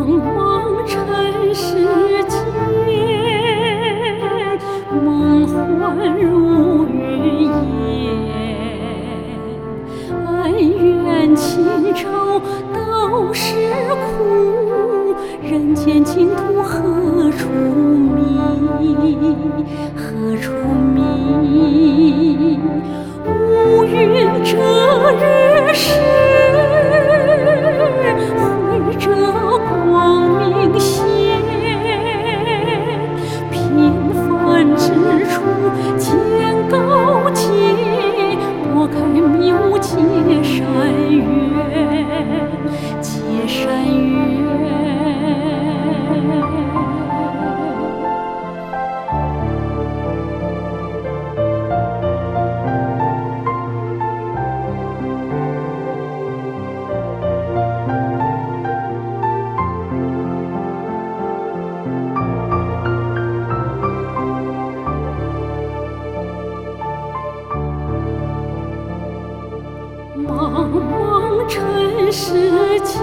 茫茫尘世间梦幻如云烟恩怨情仇都是苦人间净土何处觅何处觅乌云遮日世间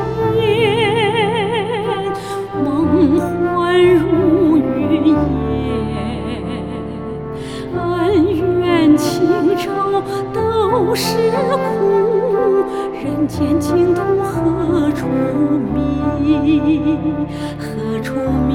梦幻如云烟，恩怨情仇都是苦。人间净土何处觅？何处觅？